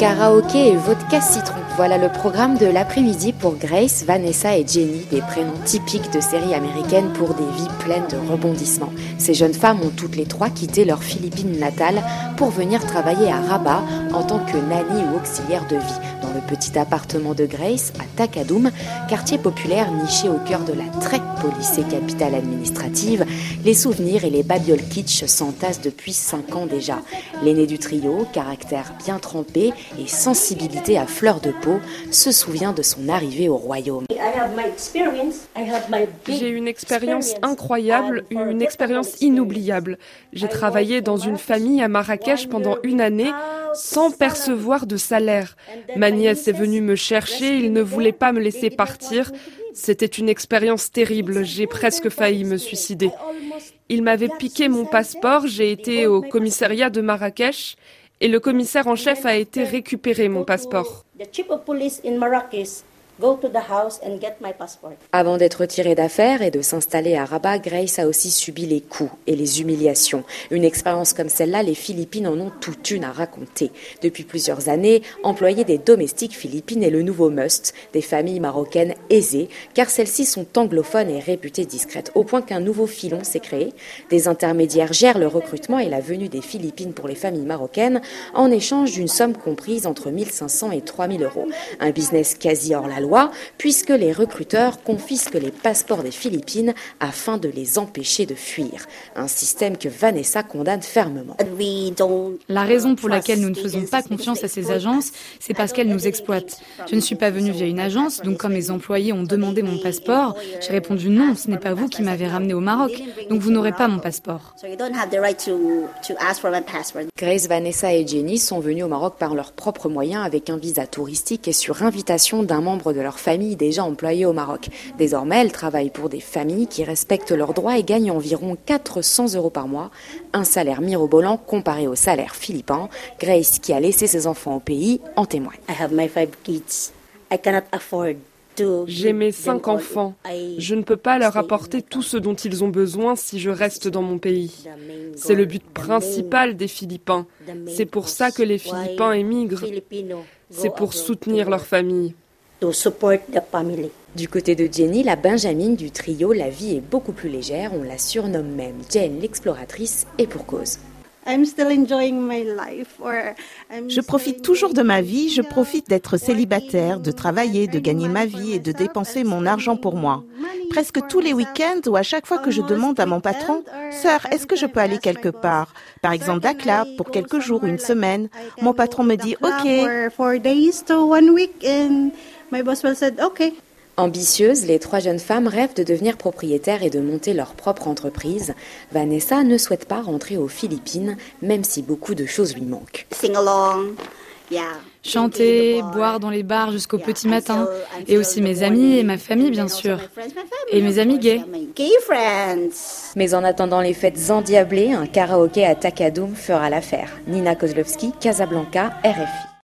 Karaoké et vodka citron. Voilà le programme de l'après-midi pour Grace, Vanessa et Jenny, des prénoms typiques de séries américaines pour des vies pleines de rebondissements. Ces jeunes femmes ont toutes les trois quitté leur Philippines natale pour venir travailler à Rabat en tant que nanny ou auxiliaire de vie dans le petit appartement de Grace à Takadoum, quartier populaire niché au cœur de la très policée capitale administrative. Les souvenirs et les babioles kitsch s'entassent depuis cinq ans déjà. L'aîné du trio, caractère bien trempé et sensibilité à fleur de peau, se souvient de son arrivée au royaume. J'ai une expérience incroyable, une expérience inoubliable. J'ai travaillé dans une famille à Marrakech pendant une année sans percevoir de salaire. Nièce est venue me chercher, il ne voulait pas me laisser partir. C'était une expérience terrible, j'ai presque failli me suicider. Il m'avait piqué mon passeport, j'ai été au commissariat de Marrakech et le commissaire en chef a été récupérer mon passeport. Avant d'être tirée d'affaires et de s'installer à Rabat, Grace a aussi subi les coups et les humiliations. Une expérience comme celle-là, les Philippines en ont toute une à raconter. Depuis plusieurs années, employer des domestiques philippines est le nouveau must des familles marocaines aisées, car celles-ci sont anglophones et réputées discrètes, au point qu'un nouveau filon s'est créé. Des intermédiaires gèrent le recrutement et la venue des Philippines pour les familles marocaines en échange d'une somme comprise entre 1500 et 3000 euros. Un business quasi hors la loi puisque les recruteurs confisquent les passeports des Philippines afin de les empêcher de fuir. Un système que Vanessa condamne fermement. La raison pour laquelle nous ne faisons pas confiance à ces agences, c'est parce qu'elles nous exploitent. Je ne suis pas venue via une agence, donc quand mes employés ont demandé mon passeport, j'ai répondu non, ce n'est pas vous qui m'avez ramené au Maroc, donc vous n'aurez pas mon passeport. Grace, Vanessa et Jenny sont venus au Maroc par leurs propres moyens avec un visa touristique et sur invitation d'un membre de de leur famille déjà employée au Maroc. Désormais, elles travaillent pour des familles qui respectent leurs droits et gagnent environ 400 euros par mois, un salaire mirobolant comparé au salaire philippin. Grace, qui a laissé ses enfants au pays, en témoigne. J'ai mes cinq enfants. Je ne peux pas leur apporter tout ce dont ils ont besoin si je reste dans mon pays. C'est le but principal des Philippins. C'est pour ça que les Philippins émigrent. C'est pour soutenir leur famille. Du côté de Jenny, la Benjamine du trio, la vie est beaucoup plus légère. On la surnomme même Jane l'exploratrice et pour cause. Je profite toujours de ma vie, je profite d'être célibataire, de travailler, de gagner ma vie et de dépenser mon argent pour moi. Presque tous les week-ends ou à chaque fois que je demande à mon patron, Sœur, est-ce que je peux aller quelque part? Par exemple, Dakla, pour quelques jours ou une semaine. Mon patron me dit OK. Ambitieuses, les trois jeunes femmes rêvent de devenir propriétaires et de monter leur propre entreprise. Vanessa ne souhaite pas rentrer aux Philippines, même si beaucoup de choses lui manquent. Chanter, boire dans les bars jusqu'au petit matin. Et aussi mes amis et ma famille, bien sûr. Et mes amis gays. Mais en attendant les fêtes endiablées, un karaoké à Takadoum fera l'affaire. Nina Kozlovski, Casablanca, RFI.